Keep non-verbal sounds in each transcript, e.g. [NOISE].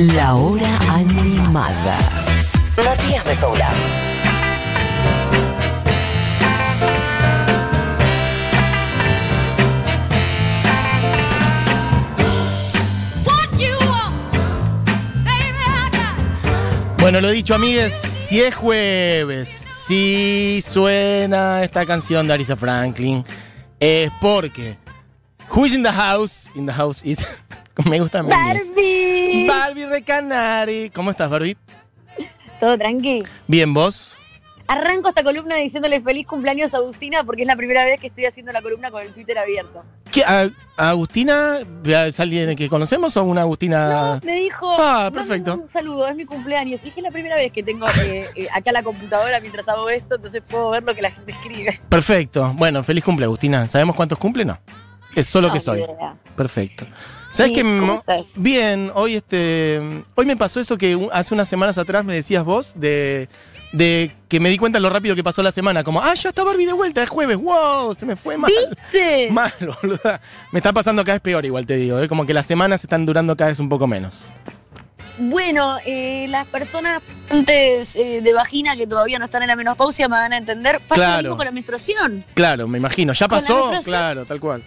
La hora animada. Matías Mesoula. Bueno, lo dicho, amigues, si es jueves, si suena esta canción de Arisa Franklin, es porque Who is in the house? In the house is. [LAUGHS] Me gusta. Barbie. Barbie Recanari. ¿Cómo estás, Barbie? Todo tranqui. Bien, vos. Arranco esta columna diciéndole feliz cumpleaños a Agustina porque es la primera vez que estoy haciendo la columna con el Twitter abierto. ¿Qué, a- a Agustina es alguien que conocemos o una Agustina? No, me dijo. Ah, "Manden perfecto. Un saludo, es mi cumpleaños. Y es que es la primera vez que tengo eh, eh, acá la computadora mientras hago esto, entonces puedo ver lo que la gente escribe. Perfecto. Bueno, feliz cumple, Agustina. ¿Sabemos cuántos cumple? No. Es solo No, que ni soy. idea. Perfecto. ¿Sabes Sí, estás? Bien, hoy este hoy me pasó eso que hace unas semanas atrás me decías vos de de que me di cuenta lo rápido que pasó la semana, como, ah, ya está Barbie de vuelta, es jueves, wow, se me fue mal. ¿Viste? [LAUGHS] Mal, boluda. Me está pasando cada vez peor, igual te digo, ¿eh? como que las semanas están durando cada vez un poco menos. Bueno, eh, las personas antes eh, de vagina que todavía no están en la menopausia me van a entender. Pasa Claro. lo mismo con la menstruación. Claro, me imagino. ¿Ya pasó? Claro, tal cual.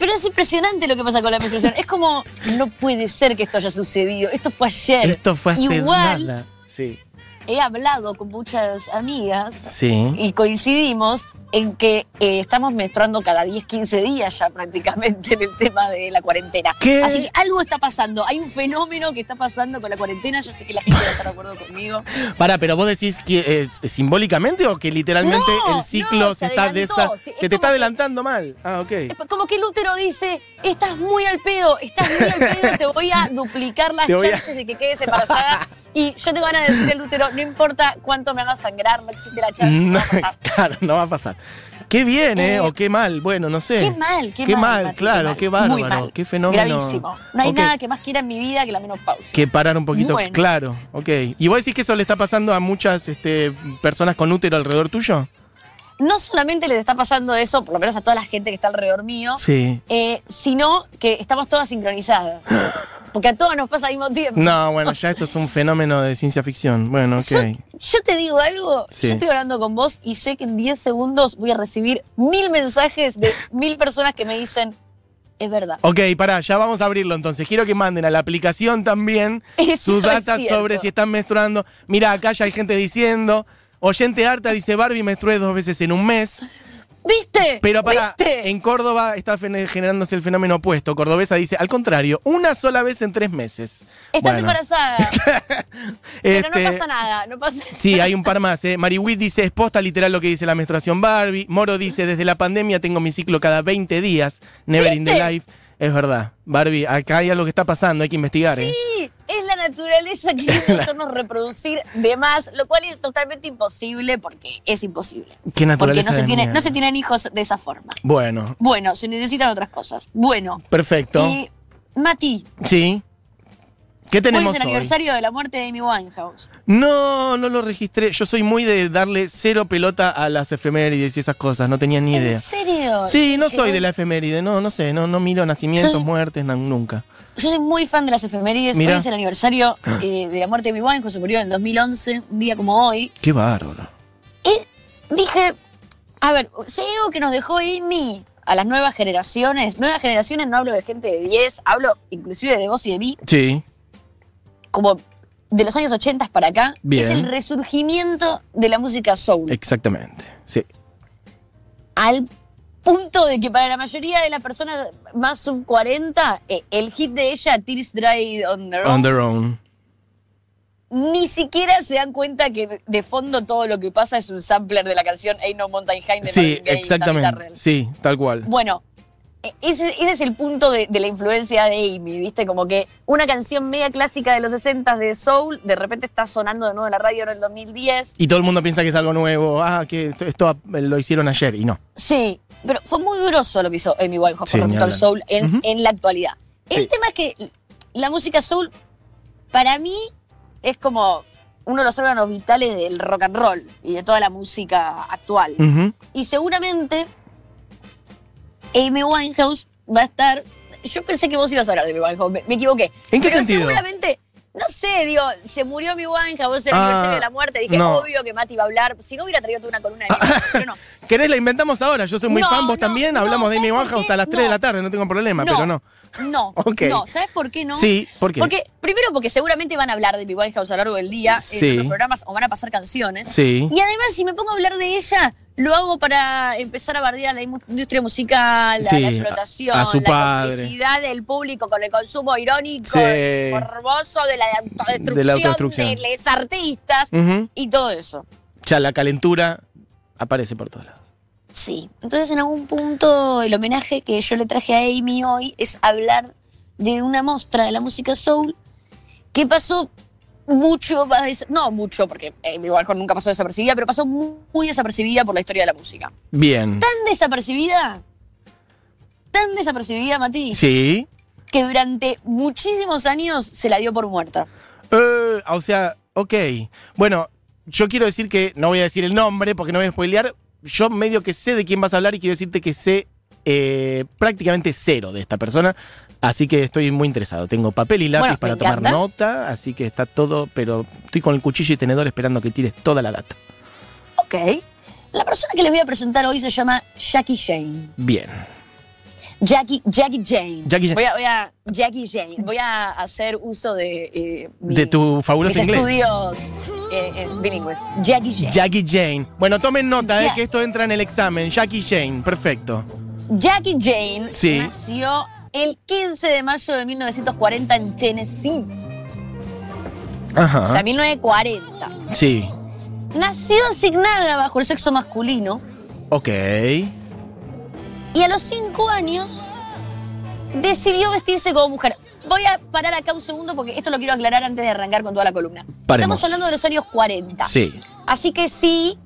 Pero es impresionante lo que pasa con la menstruación. Es como, no puede ser que esto haya sucedido. Esto fue ayer. Esto fue hace Igual- nada. Sí. He hablado con muchas amigas Sí. y coincidimos en que eh, estamos menstruando cada 10, 15 días ya prácticamente en el tema de la cuarentena. ¿Qué? Así que algo está pasando. Hay un fenómeno que está pasando con la cuarentena. Yo sé que la gente va a estar de acuerdo conmigo. Para, pero vos decís que es simbólicamente o que literalmente No, el ciclo no, se, se está adelantó, desa- sí, es se te está que- adelantando mal. Ah, ok. Es como que el útero dice, estás muy al pedo, estás muy al pedo, te voy a duplicar las a- chances de que quedes embarazada. Y yo tengo ganas de decirle al útero, no importa cuánto me haga sangrar, no existe la chance. [LAUGHS] no No, va a pasar. [LAUGHS] claro, no va a pasar. Qué bien, ¿eh? Eh, O qué mal. Bueno, no sé. Qué mal, qué, Qué mal, claro, mal. qué bárbaro, Muy mal. qué fenómeno. Gravísimo. No hay nada que más quiera en mi vida que la menopausia. Que parar un poquito. Bueno. Claro, ok. ¿Y vos decís que eso le está pasando a muchas este, personas con útero alrededor tuyo? No solamente les está pasando eso, por lo menos a toda la gente que está alrededor mío, Sí. eh, sino que estamos todas sincronizadas. [GASPS] Porque a todas nos pasa al mismo tiempo. No, bueno, ya esto es un fenómeno de ciencia ficción. Bueno, ok. Yo, yo te digo algo, Sí. yo estoy hablando con vos y sé que en 10 segundos voy a recibir mil mensajes de mil personas que me dicen, es verdad. Ok, pará, ya vamos a abrirlo entonces. Quiero que manden a la aplicación también [LAUGHS] sus cierto. sobre si están menstruando. Mira, acá ya hay gente diciendo. Oyente harta dice Barbie menstrué dos veces en un mes. ¿Viste? Pero para ¿Viste? en Córdoba está generándose el fenómeno opuesto. Cordobesa dice, al contrario, una sola vez en tres meses. Estás Bueno, embarazada, [LAUGHS] pero no este, pasa nada, no pasa Sí, hay un par más. ¿eh? Mariwit dice, es posta literal lo que dice la menstruación Barbie. Moro dice, desde la pandemia tengo mi ciclo cada 20 días. Never in the life. Es verdad. Barbie, acá hay algo que está pasando, hay que investigar. ¿eh? Sí, es la naturaleza queriendo [LAUGHS] hacernos reproducir de más, lo cual es totalmente imposible porque es imposible. Qué Porque naturaleza no se, de tiene, mierda. no se tienen hijos de esa forma. Bueno, Bueno, se necesitan otras cosas. Bueno, perfecto. y Mati, Sí. ¿Qué hoy tenemos es el hoy? aniversario de la muerte de Amy Winehouse. No, no lo registré. Yo soy muy de darle cero pelota a las efemérides y esas cosas. No tenía ni idea. ¿En serio? Sí, no soy hoy- de la efeméride. No, no sé. No, no miro nacimientos, Soy- muertes, nunca. Yo soy muy fan de las efemérides. Mirá. Hoy es el aniversario [GASPS] eh, de la muerte de Amy Winehouse. Se murió en el 2011, un día como hoy. Qué bárbaro. Dije, a ver, si algo que nos dejó Amy a las nuevas generaciones, nuevas generaciones no hablo de gente de 10, hablo inclusive de vos y de mí, Sí. Como de los años 80 para acá, Bien. es el resurgimiento de la música soul. Exactamente. Sí. Al punto de que para la mayoría de las personas más sub 40, eh, el hit de ella, Tears Dried on Their Own, On their own. ni siquiera se dan cuenta que de fondo todo lo que pasa es un sampler de la canción Ain't No Mountain High de Sí, Marvin Gaye exactamente. Sí, tal cual. Bueno, ese, ese es el punto de, de la influencia de Amy, ¿viste? Como que una canción mega clásica de los 60 de Soul, de repente está sonando de nuevo en la radio en el 2010. Y todo el mundo piensa que es algo nuevo. Ah, que esto, esto lo hicieron ayer y no. Sí, pero fue muy grosso lo que hizo Amy Winehouse Sí, con respecto al. Soul en, en la actualidad. El Sí. tema es que la música Soul, para mí, es como uno de los órganos vitales del rock and roll y de toda la música actual. Y seguramente Amy Winehouse va a estar yo pensé que vos ibas a hablar de mi Winehouse, me, me equivoqué. ¿En qué Pero sentido? Seguramente, no sé, digo, se murió mi Winehouse, vos el Ah, aniversario de la muerte, dije, no. obvio que Mati iba a hablar, si no hubiera traído toda una columna de pero no. [LAUGHS] ¿Querés la inventamos ahora? Yo soy muy No, fan, vos también. Hablamos de Amy ¿sabes por Winehouse qué? hasta las 3 de la tarde, no tengo problema, pero no. No, [LAUGHS] no, ¿sabes por qué no? Sí, ¿por qué? Porque, primero porque seguramente van a hablar de mi Winehouse a lo largo del día Sí. en otros programas o van a pasar canciones. Sí. Y además, si me pongo a hablar de ella, lo hago para empezar a bardear la industria musical, la, Sí, la a- explotación, a su la complicidad del público con el consumo irónico, morboso de la autodestrucción De de, la autodestrucción. los artistas y todo eso. Ya la calentura aparece por todos lados. Sí. Entonces, en algún punto, el homenaje que yo le traje a Amy hoy es hablar de una muestra de la música soul que pasó mucho, no mucho, porque Amy Winehouse nunca pasó desapercibida, pero pasó muy, muy desapercibida por la historia de la música. Bien. Tan desapercibida, tan desapercibida, Mati, Sí. que durante muchísimos años se la dio por muerta. Eh, o sea, ok. Bueno, yo quiero decir que, no voy a decir el nombre porque no voy a spoilear, yo medio que sé de quién vas a hablar y quiero decirte que sé eh, prácticamente cero de esta persona, así que estoy muy interesado. Tengo papel y lápiz Bueno, para tomar encanta. nota, así que está todo, pero estoy con el cuchillo y tenedor esperando que tires toda la data. Ok. La persona que les voy a presentar hoy se llama Jackie Jane. Bien. Jackie, Jackie Jane. Jackie Jane. Voy a, voy a- Jackie Jane. Voy a hacer uso de eh, mi- De tu fabuloso mis inglés. estudios eh, eh, bilingües. Jackie Jane. Jackie Jane. Bueno, tomen nota, eh, Ya- que esto entra en el examen. Jackie Jane, perfecto. Jackie Jane Sí. nació el 15 de mayo de 1940 en Tennessee. Ajá. O sea, 1940. sí. Nació asignada bajo el sexo masculino Ok. y a los 5 años decidió vestirse como mujer. Voy a parar acá un segundo porque esto lo quiero aclarar antes de arrancar con toda la columna. Paremos. Estamos hablando de los años 40. Sí. Así que sí,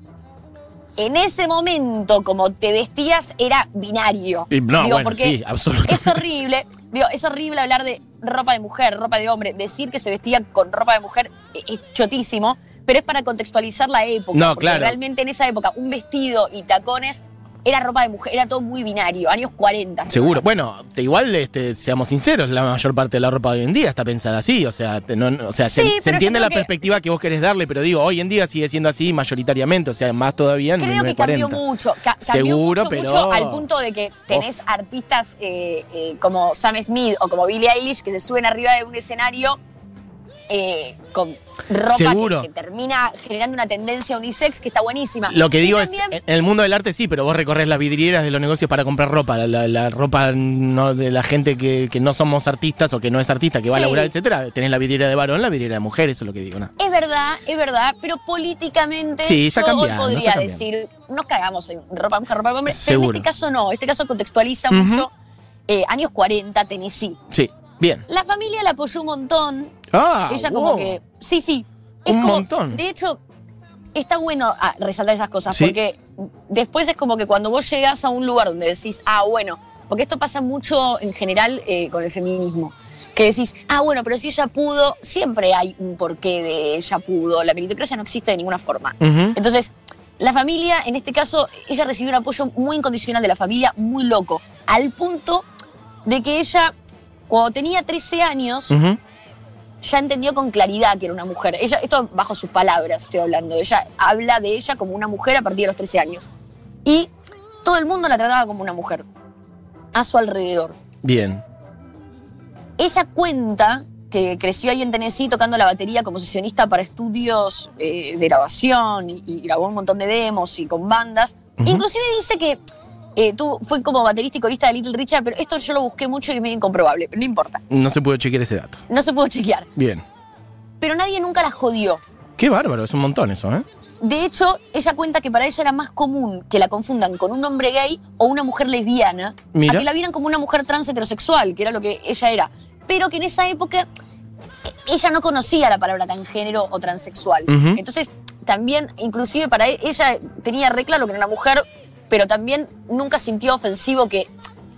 en ese momento como te vestías era binario. Y no, Digo, bueno, porque sí, absolutamente. Es horrible, digo, es horrible hablar de ropa de mujer, ropa de hombre. Decir que se vestía con ropa de mujer es, es chotísimo, pero es para contextualizar la época. No, porque claro. Realmente en esa época un vestido y tacones era ropa de mujer, era todo muy binario, años 40. Seguro. Bueno, te- igual, este, seamos sinceros, la mayor parte de la ropa de hoy en día está pensada así. O sea, te- no- no- o sea se, Sí, entiende la que- perspectiva que vos querés darle, pero digo, hoy en día sigue siendo así mayoritariamente, o sea, más todavía en Creo que cambió 1940. mucho. Ca- cambió Seguro, mucho, pero- mucho al punto de que tenés artistas eh, eh, como Sam Smith o como Billie Eilish que se suben arriba de un escenario eh, con ropa Seguro. que, que termina generando una tendencia unisex que está buenísima. Lo que Y digo es, en el mundo del arte sí, pero vos recorres las vidrieras de los negocios para comprar ropa. La, la- la ropa no de la gente que, que no somos artistas o que no es artista, que va a laburar, etcétera. Tenés la vidriera de varón, la vidriera de mujer, eso es lo que digo. ¿no? Es verdad, es verdad, pero políticamente Sí, está yo hoy cambiando, podría está decir, nos cagamos en ropa mujer, ropa hombre, pero en este caso no, este caso contextualiza mucho eh, años 40, Tennessee. Sí, bien. La familia la apoyó un montón, Ah, ella como wow. que, sí, sí. Es Un como- montón. De hecho, está bueno ah, resaltar esas cosas, Sí. porque después es como que cuando vos llegás a un lugar donde decís, ah, bueno, porque esto pasa mucho en general eh, con el feminismo, que decís, ah, bueno, pero si ella pudo, siempre hay un porqué de ella pudo, la meritocracia no existe de ninguna forma. Entonces, la familia, en este caso, ella recibió un apoyo muy incondicional de la familia, muy loco, al punto de que ella, cuando tenía 13 años. Ya entendió con claridad que era una mujer. Ella, esto bajo sus palabras estoy hablando. Ella habla de ella como una mujer a partir de los 13 años. Y todo el mundo la trataba como una mujer. A su alrededor. Bien. Ella cuenta que creció ahí en Tennessee tocando la batería como sesionista para estudios eh, de grabación y, y grabó un montón de demos y con bandas. Ujú. Inclusive dice que eh, tú fue como baterista y corista de Little Richard, pero esto yo lo busqué mucho y es medio incomprobable, pero no importa. No se pudo chequear ese dato. No se pudo chequear. Bien. Pero nadie nunca la jodió. Qué bárbaro, es un montón eso, ¿eh? De hecho, ella cuenta que para ella era más común que la confundan con un hombre gay o una mujer lesbiana, Mira. a que la vieran como una mujer trans heterosexual, que era lo que ella era. Pero que en esa época eh, ella no conocía la palabra transgénero o transexual. Entonces, también, inclusive para e- ella tenía re claro que era una mujer, pero también nunca sintió ofensivo que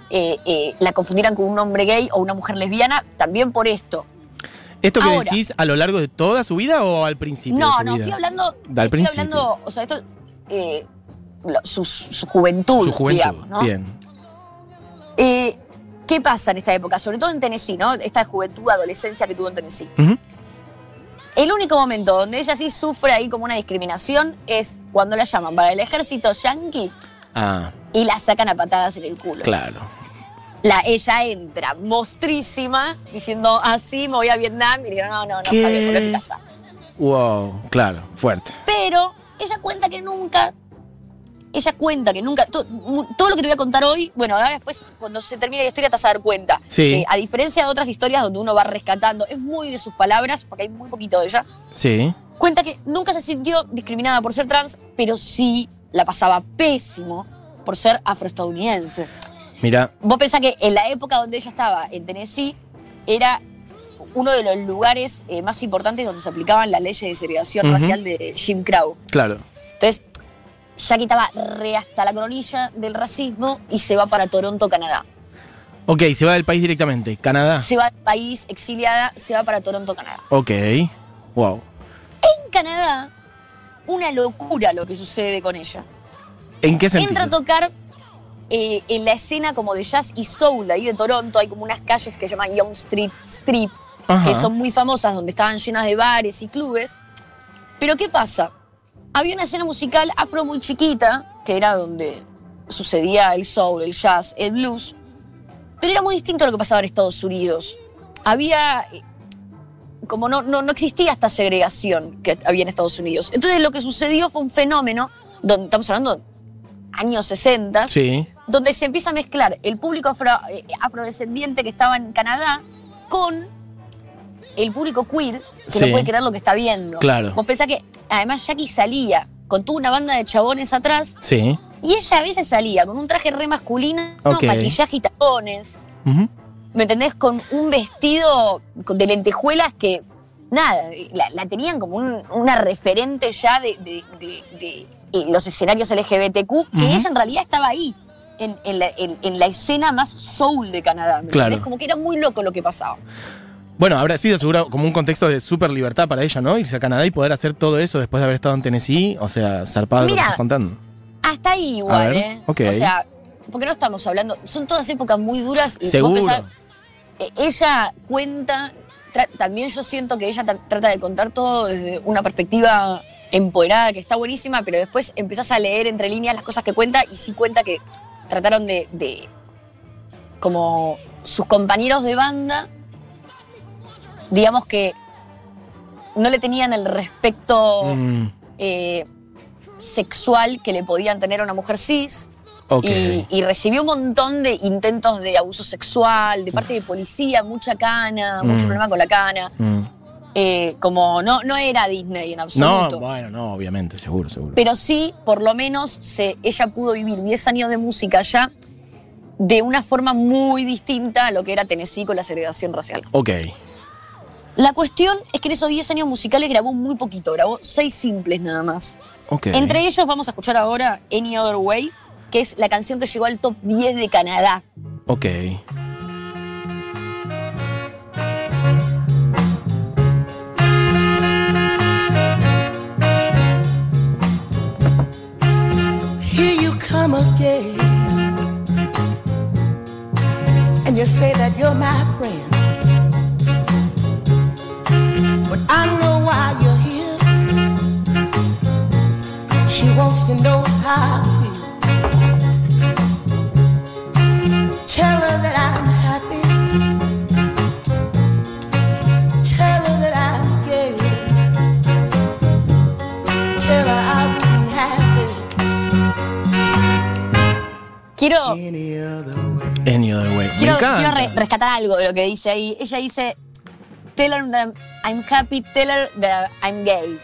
eh, eh, la confundieran con un hombre gay o una mujer lesbiana, también por esto. ¿Esto que Ahora. decís a lo largo de toda su vida o al principio? de No, su no, vida? estoy hablando. Al estoy principio. hablando, o sea, esto. eh, lo- su, su juventud, Su juventud. digamos, ¿no? Bien. Eh, ¿Qué pasa en esta época? Sobre todo en Tennessee, ¿no? Esta juventud, adolescencia que tuvo en Tennessee. El único momento donde ella sí sufre ahí como una discriminación es cuando la llaman para el ejército yankee Ah, y la sacan a patadas en el culo. claro. La, ella entra mostrísima diciendo, así me voy a Vietnam. Y le digo, no, no, no, ¿Qué? está bien, volvé a tu casa. Wow, claro, fuerte. Pero ella cuenta que nunca, ella cuenta que nunca, to- todo lo que te voy a contar hoy, bueno, ahora después cuando se termine la historia te vas a dar cuenta. Sí. Que a diferencia de otras historias donde uno va rescatando, es muy de sus palabras, porque hay muy poquito de ella, Sí. cuenta que nunca se sintió discriminada por ser trans, pero sí la pasaba pésimo por ser afroestadounidense. Mira, Vos pensás que en la época donde ella estaba, en Tennessee, era uno de los lugares eh, más importantes donde se aplicaban las leyes de segregación racial de Jim Crow. claro. Entonces, Jackie estaba re hasta la coronilla del racismo y se va para Toronto, Canadá. Ok, se va del país directamente. Canadá. Se va al país exiliada, se va para Toronto, Canadá. Ok. Wow. En Canadá, una locura lo que sucede con ella. ¿En qué sentido? Entra a tocar eh, en la escena como de jazz y soul ahí de Toronto. Hay como unas calles que se llaman Young Street Strip, Ajá. que son muy famosas, donde estaban llenas de bares y clubes. Pero ¿qué pasa? Había una escena musical afro muy chiquita, que era donde sucedía el soul, el jazz, el blues, pero era muy distinto a lo que pasaba en Estados Unidos. Había, eh, como no, no, no existía esta segregación que había en Estados Unidos. Entonces lo que sucedió fue un fenómeno, donde estamos hablando años 60, Sí. donde se empieza a mezclar el público afro- eh, afrodescendiente que estaba en Canadá con el público queer que Sí. no puede creer lo que está viendo. Claro. Vos pensás que además Jackie salía con toda una banda de chabones atrás Sí. y ella a veces salía con un traje re masculino, maquillaje y tacones, Ujú. ¿Me entendés? Con un vestido de lentejuelas que, nada, la, la tenían como un- una referente ya de, de- de- de, eh, los escenarios LGBTQ, que Ujú. ella en realidad estaba ahí. En, en la, en- en la escena más soul de Canadá. ¿me Claro. entendés? Como que era muy loco lo que pasaba. Bueno, habrá sido seguro como un contexto de súper libertad para ella, ¿no? Irse a Canadá y poder hacer todo eso después de haber estado en Tennessee. O sea, zarpado lo que estás contando. Hasta ahí igual, ver, ¿eh? ok. O sea, porque no estamos hablando. Son todas épocas muy duras. Y vos Seguro. pensás, eh, ella cuenta. también yo siento que ella ta- trata de contar todo desde una perspectiva empoderada, que está buenísima, pero después empezás a leer entre líneas las cosas que cuenta y sí cuenta que trataron de. de como sus compañeros de banda, digamos que no le tenían el respeto Mm, eh, sexual que le podían tener a una mujer cis. Y, y recibió un montón de intentos de abuso sexual, de parte de policía, mucha cana, mucho Mm. problema con la cana. Mm. Eh, como no, no era Disney en No, absoluto. bueno, no, obviamente, seguro, seguro. Pero sí, por lo menos, se, ella pudo vivir 10 años de música ya de una forma muy distinta a lo que era Tennessee con la segregación racial. Ok. La cuestión es que en esos 10 años musicales grabó muy poquito, grabó 6 simples nada más. Ok. Entre ellos vamos a escuchar ahora Any Other Way, que es la canción que llegó al top 10 de Canadá. Ok. Here you come again. And you say that you're my friend. But I know why you're here. She wants to know how Quiero, Any other way. Any other way. Me quiero, encanta. quiero re- rescatar algo de lo que dice ahí. Ella dice, tell her that I'm happy, tell her that I'm gay.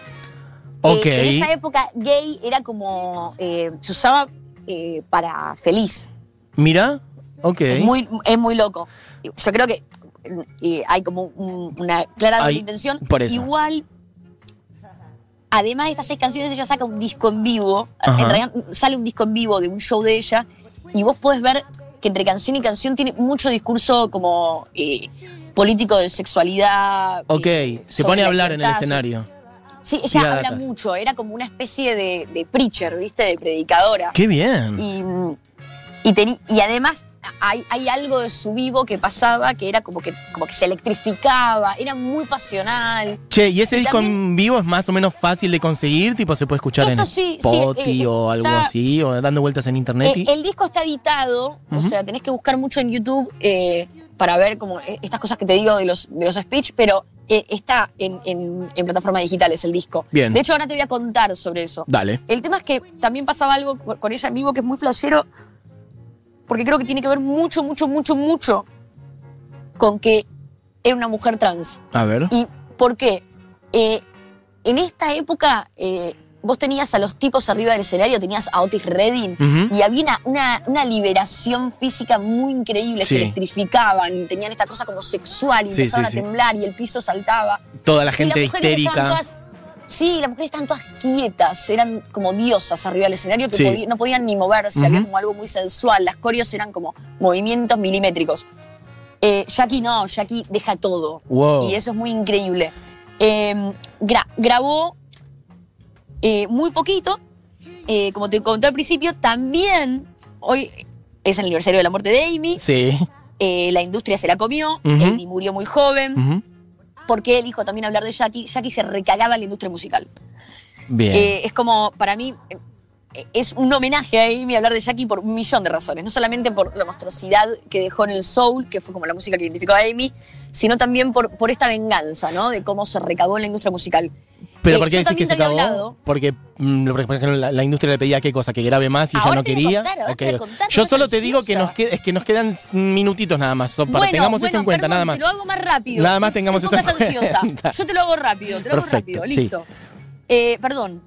Ok. Eh, en esa época, gay era como, eh, se usaba eh, para feliz. Mira. Ok. Es, muy, es muy loco. Yo creo que eh, hay como un- una clara Hay- intención. por eso. Igual, además de estas seis canciones, ella saca un disco en vivo. Ajá. En realidad sale un disco en vivo de un show de ella. Y vos podés ver que entre canción y canción tiene mucho discurso como eh, político de sexualidad. Ok. eh, Se sobre pone a la hablar en el escenario. Sí, ella habla datas. mucho. Era como una especie de, de preacher, ¿viste? De predicadora. Qué bien. Y, mm, Y, además hay, hay algo de su vivo que pasaba que era como que, como que se electrificaba, era muy pasional. Che, ¿y ese Y disco en vivo es más o menos fácil de conseguir? Tipo, ¿se puede escuchar en sí, sí, Spotify eh, o algo así? ¿O dando vueltas en internet? Eh, el disco está editado, o sea, tenés que buscar mucho en YouTube eh, para ver como eh, estas cosas que te digo de los, de los speech, pero eh, está en, en- en plataformas digitales el disco. Bien. De hecho, ahora te voy a contar sobre eso. Dale. El tema es que también pasaba algo con con ella en vivo que es muy flashero, porque creo que tiene que ver mucho, mucho, mucho, mucho con que era una mujer trans. A ver. ¿Y por qué? Eh, en esta época, eh, vos tenías a los tipos arriba del escenario, tenías a Otis Redding, y había una, una- una liberación física muy increíble, Sí. se electrificaban, tenían esta cosa como sexual, y Sí, empezaban sí, a temblar, y el piso saltaba. Toda la Y gente las mujeres estaban histérica. todas- sí, las mujeres estaban todas quietas, eran como diosas arriba del escenario que Sí. no podían ni moverse, había como algo muy sensual, las coreos eran como movimientos milimétricos. Eh, Jackie no, Jackie deja todo. Wow. Y eso es muy increíble. Eh, gra- grabó eh, muy poquito, eh, como te conté al principio, también hoy es el aniversario de la muerte de Amy, Sí. eh, la industria se la comió. Amy murió muy joven. Porque él dijo también hablar de Jackie, Jackie se recagaba en la industria musical. Bien. Eh, es como, para mí, eh, es un homenaje a Amy hablar de Jackie por un millón de razones. No solamente por la monstruosidad que dejó en el soul, que fue como la música que identificó a Amy, sino también por, por esta venganza, ¿no? De cómo se recagó en la industria musical. Pero eh, ¿por qué decís que se acabó? hablado. Porque, mm, por ejemplo, la, la industria le pedía qué cosa, que grabe más y ya Ahora no te voy a quería. contar, te contar, Yo no solo te digo que nos, es que nos quedan minutitos nada más, so- para bueno, tengamos eso bueno, en cuenta, perdón, nada más. Te lo hago más rápido. Nada más Te- tengamos te eso en ansiosa. [LAUGHS] cuenta. Yo te lo hago rápido, te lo hago Perfecto, rápido, sí. listo. Eh, perdón.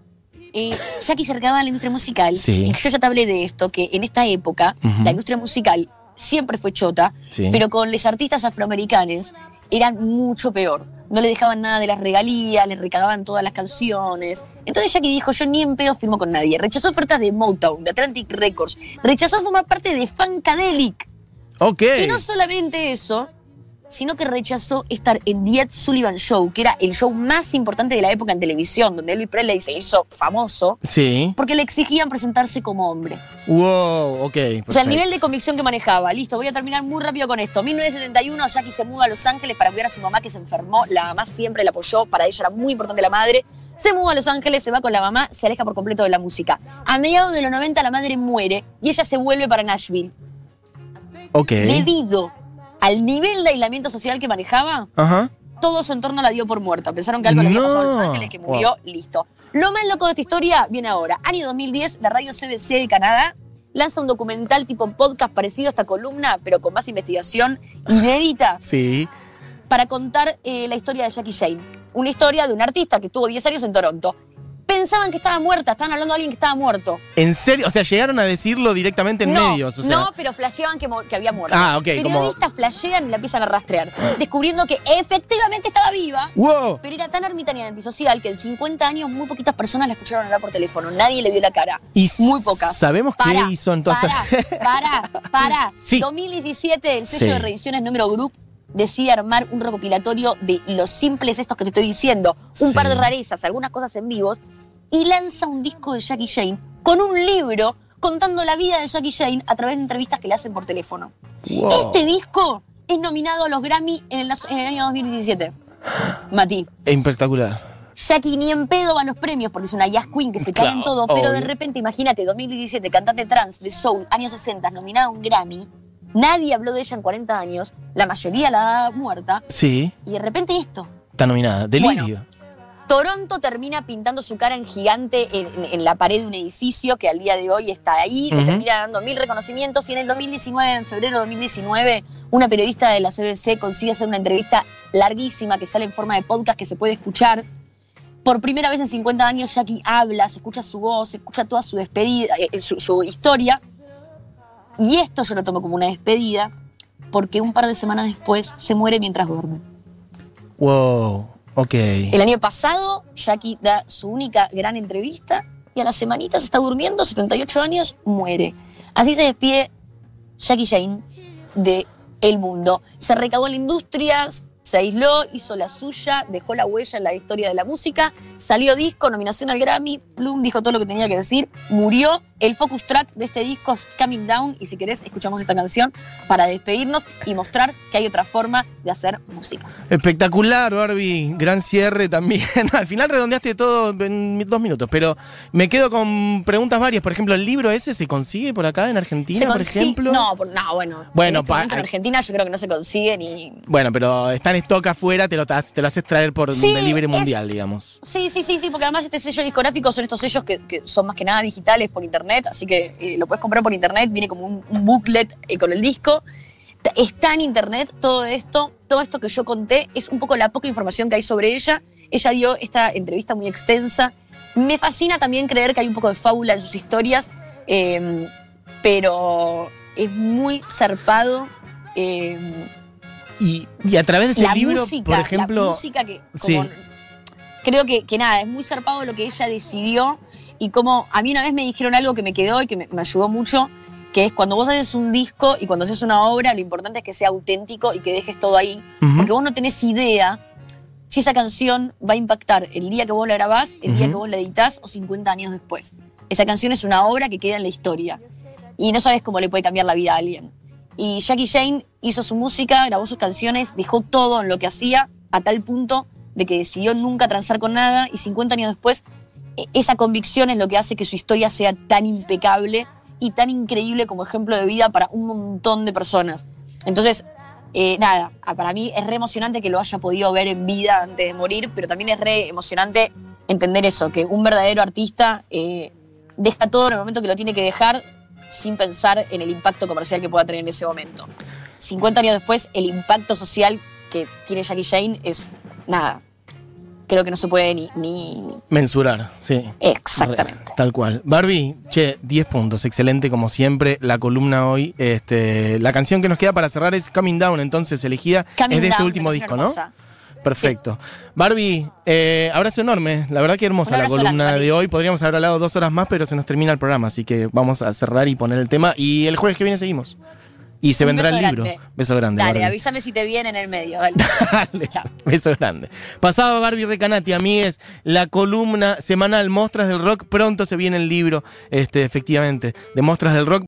Eh, Jackie se recagaba en la industria musical. Sí. Y yo ya te hablé de esto, que en esta época la industria musical siempre fue chota, Sí. pero con los artistas afroamericanos eran mucho peor. No le dejaban nada de las regalías, les recagaban todas las canciones. Entonces Jackie dijo, yo ni en pedo firmo con nadie. Rechazó ofertas de Motown, de Atlantic Records. Rechazó formar parte de Funkadelic. Ok. Y no solamente eso, sino que rechazó estar en The Ed Sullivan Show, que era el show más importante de la época en televisión, donde Elvis Presley se hizo famoso, Sí. porque le exigían presentarse como hombre. Wow, ok. O sea, el nivel de convicción que manejaba. Listo, voy a terminar muy rápido con esto. 1971, Jackie se muda a Los Ángeles para cuidar a su mamá que se enfermó. La mamá siempre la apoyó, para ella era muy importante la madre. Se muda a Los Ángeles, se va con la mamá, se aleja por completo de la música. A mediados de los 90 la madre muere y ella se vuelve para Nashville. Ok. Debido al nivel de aislamiento social que manejaba, Ajá. todo su entorno la dio por muerta. Pensaron que algo le había pasado a Los. Ángeles, que murió, listo. Lo más loco de esta historia viene ahora. Año 2010, la radio CBC de Canadá lanza un documental tipo podcast parecido a esta columna, pero con más investigación inédita, Sí. para contar eh, la historia de Jackie Jane. Una historia de un artista que estuvo 10 años en Toronto. Pensaban que estaba muerta, estaban hablando de alguien que estaba muerto. ¿En serio? O sea, llegaron a decirlo directamente en no, medios. O sea, no, pero flasheaban que, que había muerto. Ah, ok, como- Periodistas flashean y la empiezan a rastrear, descubriendo que efectivamente estaba viva, ¡Wow! pero era tan ermitaña y antisocial que en 50 años muy poquitas personas la escucharon hablar por teléfono. Nadie le vio la cara. Y Muy pocas. ¿Sabemos Para, qué hizo entonces? Para, para, para. [LAUGHS] Sí. 2017, el sello Sí. de reediciones número Group decide armar un recopilatorio de los simples estos que te estoy diciendo, un Sí. par de rarezas, algunas cosas en vivos, y lanza un disco de Jackie Jane con un libro contando la vida de Jackie Jane a través de entrevistas que le hacen por teléfono. Wow. Este disco es nominado a los Grammy en el, en el año 2017. Mati. Espectacular. Jackie ni en pedo va a los premios porque es una jazz queen que se cae en Claro, todo, pero de repente, imagínate, 2017, cantante trans de Soul, años 60, nominada a un Grammy. Nadie habló de ella en 40 años, la mayoría la da muerta, Sí, y de repente esto. está nominada. Delirio. Toronto termina pintando su cara en gigante en, la pared de un edificio que al día de hoy está ahí, le Ujú. termina dando mil reconocimientos y en el 2019, en febrero de 2019, una periodista de la CBC consigue hacer una entrevista larguísima que sale en forma de podcast que se puede escuchar. Por primera vez en 50 años Jackie habla, se escucha su voz, se escucha toda su despedida, eh, su, su historia. Y esto yo lo tomo como una despedida porque un par de semanas después se muere mientras duerme. Wow. El año pasado, Jackie da su única gran entrevista y a las semanitas está durmiendo, 78 años, muere. Así se despide Jackie Jane de el mundo. Se recabó la industria, se aisló, hizo la suya, dejó la huella en la historia de la música, salió disco, nominación al Grammy, Plum dijo todo lo que tenía que decir, murió El focus track de este disco es Coming Down y si querés escuchamos esta canción para despedirnos y mostrar que hay otra forma de hacer música. Espectacular, Barbie. Gran cierre también. [LAUGHS] Al final redondeaste todo en dos minutos, pero me quedo con preguntas varias. Por ejemplo, ¿el libro ese se consigue por acá en Argentina, ¿Se por ejemplo? No, por- no, bueno. Bueno, en, este momento en Argentina yo creo que no se consigue ni. Bueno, pero está en stock afuera, te lo, tas- te lo haces traer por Sí, delivery es- mundial, digamos. Sí, sí, sí, sí, porque además este sello discográfico son estos sellos que, que son más que nada digitales por internet, así que eh, lo puedes comprar por internet, viene como un, un booklet eh, con el disco. Está en internet todo esto, todo esto que yo conté es un poco la poca información que hay sobre ella. Ella dio esta entrevista muy extensa. Me fascina también creer que hay un poco de fábula en sus historias, eh, pero es muy zarpado. eh, Y, y a través de ese la libro, música, por ejemplo. la música que sí. creo que, que nada, es muy zarpado lo que ella decidió y como a mí una vez me dijeron algo que me quedó y que me, me ayudó mucho, que es cuando vos haces un disco y cuando haces una obra, lo importante es que sea auténtico y que dejes todo ahí, porque vos no tenés idea si esa canción va a impactar el día que vos la grabás, el día que vos la editás o 50 años después. Esa canción es una obra que queda en la historia y no sabes cómo le puede cambiar la vida a alguien. Y Jackie Jane hizo su música, grabó sus canciones, dejó todo en lo que hacía a tal punto de que decidió nunca transar con nada y 50 años después esa convicción es lo que hace que su historia sea tan impecable y tan increíble como ejemplo de vida para un montón de personas. Entonces, eh, nada, para mí es re emocionante que lo haya podido ver en vida antes de morir, pero también es re emocionante entender eso, que un verdadero artista eh, deja todo en el momento que lo tiene que dejar sin pensar en el impacto comercial que pueda tener en ese momento. 50 años después, el impacto social que tiene Jackie Jane es nada. Creo que no se puede ni. ni... Mensurar, sí. Exactamente. Re, Tal cual. Barbie, che, 10 puntos. Excelente como siempre. La columna hoy. Este, la canción que nos queda para cerrar es Coming Down, entonces elegida. Coming es de este último disco, ¿no? Perfecto. Barbie, eh, abrazo enorme. La verdad que hermosa la columna grande, de hoy. Podríamos haber hablado dos horas más, pero se nos termina el programa, así que vamos a cerrar y poner el tema. Y el jueves que viene seguimos. Y se vendrá el libro. grande. Beso grande. Dale, Barbie. avísame si te viene en el medio. [LAUGHS] Dale. Dale, Chao. Beso grande. Pasaba Barbie Recanati, amigues, la columna semanal Mostras del Rock. Pronto se viene el libro, este, efectivamente, de Mostras del Rock.